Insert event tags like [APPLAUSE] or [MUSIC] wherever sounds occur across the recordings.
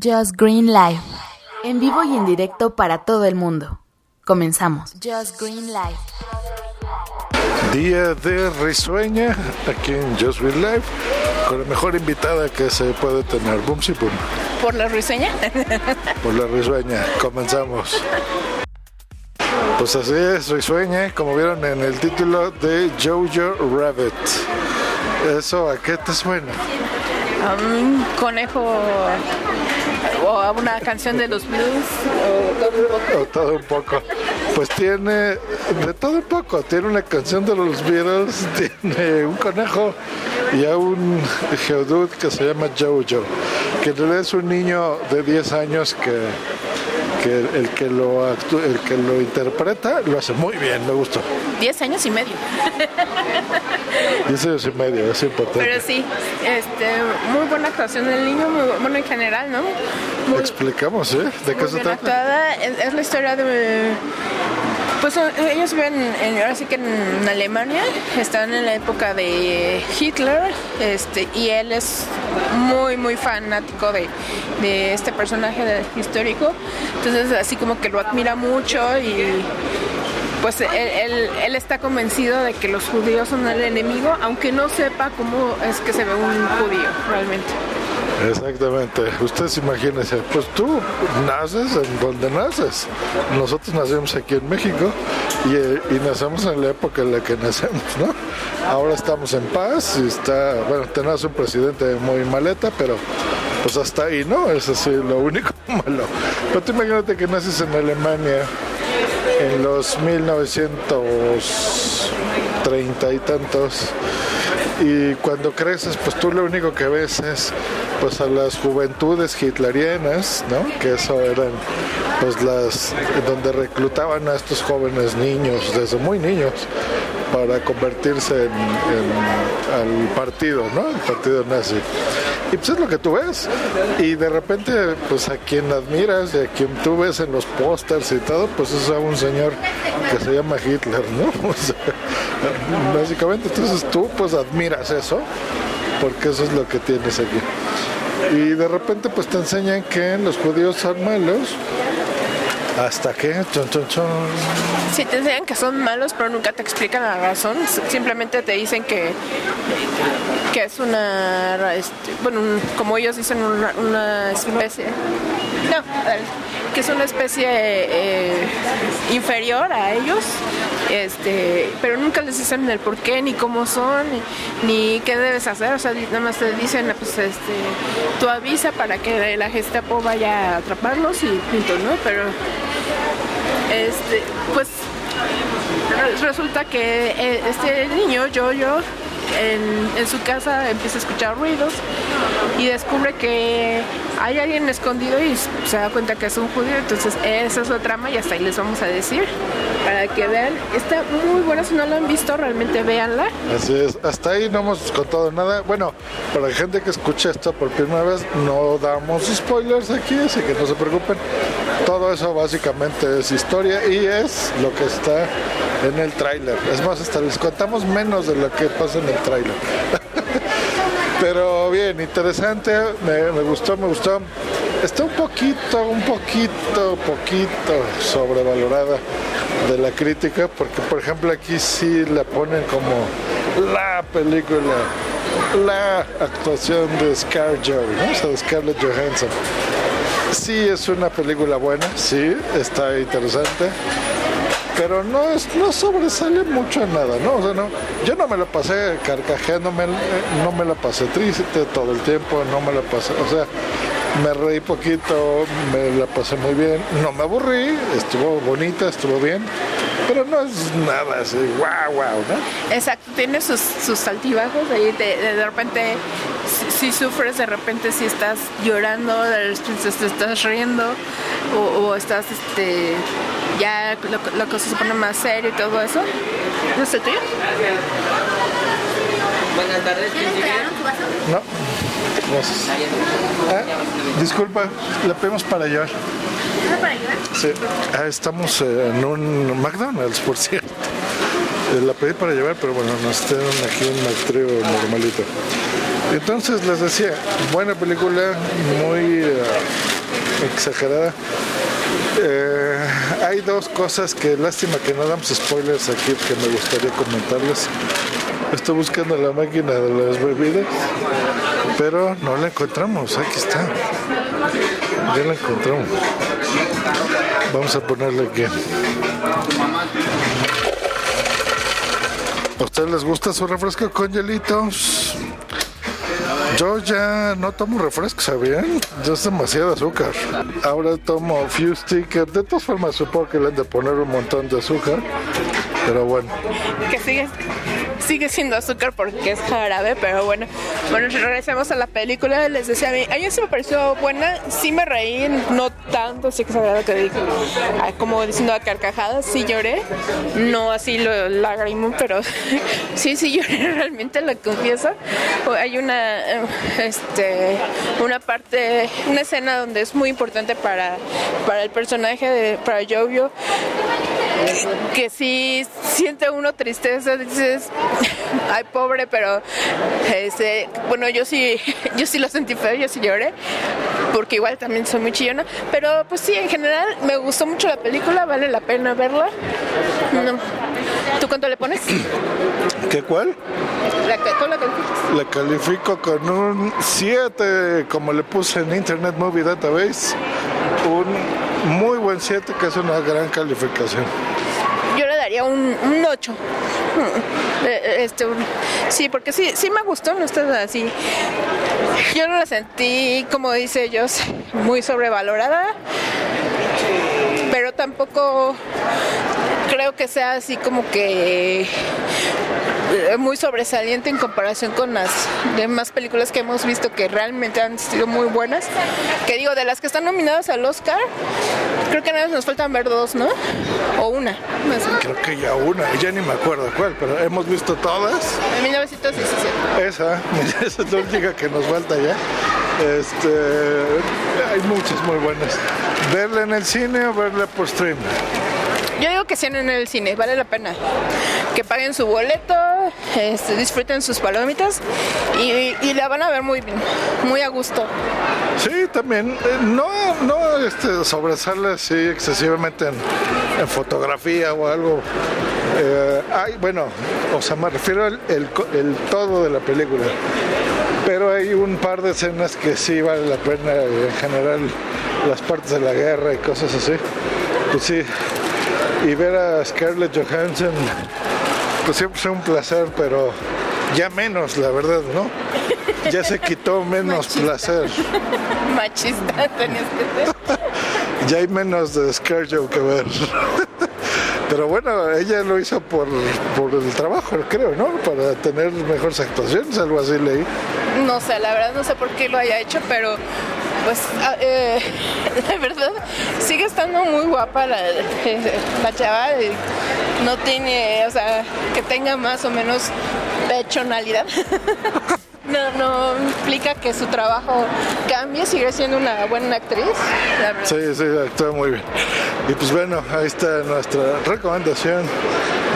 Just Green Live. En vivo y en directo para todo el mundo. Comenzamos. Just Green Live. Día de risueña aquí en Just Green Live con la mejor invitada que se puede tener. Boom, sí, boom. ¿Por la risueña? Por la risueña. Comenzamos. Pues así es, risueña, como vieron en el título de Jojo Rabbit. ¿Eso a qué te suena? A un conejo o una canción de los Beatles o todo un poco. Pues tiene de todo un poco. Tiene una canción de los Beatles, [LAUGHS] tiene un conejo y a un geodude que se llama Jojo, que es un niño de 10 años que, que el, que lo el que lo interpreta lo hace muy bien, me gustó. Diez años y medio. 10 años y medio, es importante. Pero sí, este, muy buena actuación del niño, muy bu- bueno en general, ¿no? Muy, Explicamos, ¿eh? ¿De qué se trata? actuada. Es, es la historia de... Pues son- ellos viven en, ahora sí que en Alemania, están en la época de Hitler, este, y él es muy, muy fanático de, este personaje histórico. Entonces, así como que lo admira mucho y pues él- él está convencido de que los judíos son el enemigo, aunque no sepa cómo es que se ve un judío realmente. Exactamente. Ustedes imagínense, pues tú naces en donde naces. Nosotros nacimos aquí en México y, eh, y nacemos en la época en la que nacemos, ¿no? Ahora estamos en paz y está, bueno, tenemos un presidente muy maleta, pero pues hasta ahí, ¿no? Es así lo único [LAUGHS] malo. Pero tú imagínate que naces en Alemania en los 1930 y tantos y cuando creces pues tú lo único que ves es pues a las juventudes hitlerianas no que eso eran pues las donde reclutaban a estos jóvenes niños desde muy niños para convertirse en, en- al partido no el partido nazi y pues es lo que tú ves. Y de repente pues a quien admiras y a quien tú ves en los pósters y todo pues es a un señor que se llama Hitler no [LAUGHS] O sea, básicamente entonces tú pues admiras eso porque eso es lo que tienes aquí. Y de repente pues te enseñan que los judíos son malos hasta que chon, chon, chon. Sí, te enseñan que son malos, pero nunca te explican la razón. Simplemente te dicen que, que es una, este, bueno, un- como ellos dicen, una, una especie. No, a ver, que es una especie eh, inferior a ellos, este, pero nunca les dicen el por qué, ni cómo son, ni, qué debes hacer. O sea, nada más te dicen, pues, este, tú avisa para que la Gestapo vaya a atraparlos y punto, ¿no? Pero este, pues re- resulta que eh, este niño, yo, yo, en, su casa empieza a escuchar ruidos y descubre que hay alguien escondido y se da cuenta que es un judío. Entonces, esa es la trama y hasta ahí les vamos a decir para que vean. Está muy buena, si no la han visto, realmente véanla. Así es, hasta ahí no hemos contado nada. Bueno, para la gente que escucha esto por primera vez, no damos spoilers aquí, así que no se preocupen. Todo eso básicamente es historia y es lo que está en el tráiler. Es más, les contamos menos de lo que pasa en el tráiler. [LAUGHS] Pero bien, interesante, me, gustó, me gustó. Está un poquito, un poquito, poquito sobrevalorada de la crítica, porque por ejemplo aquí sí la ponen como la película, la actuación de ScarJo, ¿no? O sea, de Scarlett Johansson. Sí es una película buena, sí, está interesante pero no es, no sobresale mucho en nada, ¿no? O sea, no, yo no me la pasé carcajeándome, eh, no me la pasé triste todo el tiempo, no me la pasé, o sea, me reí poquito, me la pasé muy bien, no me aburrí, estuvo bonita, estuvo bien, pero no es nada así, wow, wow, ¿no? Exacto, tiene sus, sus altibajos, ahí de, de repente si, sufres, de repente si estás llorando, de repente te estás riendo o, o estás este ya la, la cosa se pone más serio y todo eso. ¿No es el tuyo? No, gracias. Ah, disculpa, la pedimos para llevar. Sí, ah, estamos eh, en un McDonald's, por cierto. Eh, La pedí para llevar, pero bueno, nos tienen aquí un McTrio normalito. Entonces les decía, buena película, muy eh, exagerada. Eh, hay dos cosas que lástima que no damos spoilers aquí que me gustaría comentarles. Estoy buscando la máquina de las bebidas, pero no la encontramos. Aquí está. Ya la encontramos. Vamos a ponerle aquí. ¿A ustedes les gusta su refresco con hielitos? Yo ya no tomo refresco, ¿sabían? Ya es demasiado azúcar. Ahora tomo Few Sticker. De todas formas, supongo que le han de poner un montón de azúcar. Pero bueno. Que sigue, sigue siendo azúcar porque es jarabe, pero bueno. Bueno, regresemos a la película. Les decía a mí, a mí sí me pareció buena. Sí me reí, no tanto, sí que sagrado que digo. Como diciendo a carcajadas, sí lloré. No así lo lagrimó, pero [LAUGHS] sí, sí lloré [LAUGHS] realmente, lo confieso. Hay una, este, una parte, una escena donde es muy importante para, para el personaje de, para Jovio que sí siente uno tristeza, dices, ay pobre, pero este, bueno, yo sí, [LAUGHS] yo sí lo sentí feo, yo sí lloré, porque igual también soy muy chillona, pero pues sí, en general me gustó mucho la película, vale la pena verla. ¿Tú cuánto le pones? [CLEARS THROAT] ¿Qué cuál? La, la calificas? La califico con un 7, como le puse en Internet Movie Database, un buen 7, que es una gran calificación un, un 8. Mm, eh, eh, este, sí, porque sí, sí me gustó, no está así. Yo no la sentí, como dice ellos, muy sobrevalorada, pero tampoco creo que sea así como que eh, muy sobresaliente en comparación con las demás películas que hemos visto que realmente han sido muy buenas. Que digo, de las que están nominadas al Oscar, creo que nada más nos faltan ver dos, ¿no? O una. Creo que ya una, ya ni me acuerdo cuál, pero hemos visto todas. En 1917. Esa, [LAUGHS] esa es la única que nos falta ya. Este, hay muchas muy buenas. Verla en el cine o verla por stream. Yo digo que sean en el cine, vale la pena. Que paguen su boleto, este, disfruten sus palomitas y, la van a ver muy bien, muy a gusto. Sí, también. Eh, no no este, sobresale así excesivamente en, fotografía o algo. Eh, bueno, o sea, me refiero al el, todo de la película. Pero hay un par de escenas que sí vale la pena, en general, las partes de la guerra y cosas así. Pues sí, y ver a Scarlett Johansson, pues siempre es un placer, pero ya menos, la verdad, ¿no? Ya se quitó menos placer. [LAUGHS] Machista tenías que ser. ya hay menos de Scarlett que ver. [LAUGHS] Pero bueno, ella lo hizo por, por el trabajo, creo, ¿no? Para tener mejores actuaciones, algo así leí. No sé, la verdad no sé por qué lo haya hecho, pero pues ah, eh, [LAUGHS] la verdad sigue estando muy guapa la, la chava. No tiene, o sea, que tenga más o menos pechonalidad. [LAUGHS] no, no implica que su trabajo cambie, sigue siendo una buena actriz. Sí, sí, actúa muy bien. Y pues bueno, ahí está nuestra recomendación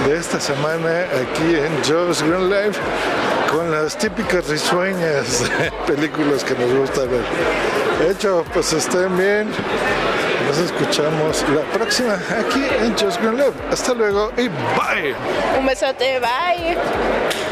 de esta semana aquí en Joe's Green Life con las típicas risueñas [LAUGHS] películas que nos gusta ver. De hecho, pues estén bien. Nos escuchamos la próxima aquí en Just Green Life. Hasta luego y bye. Un besote, bye.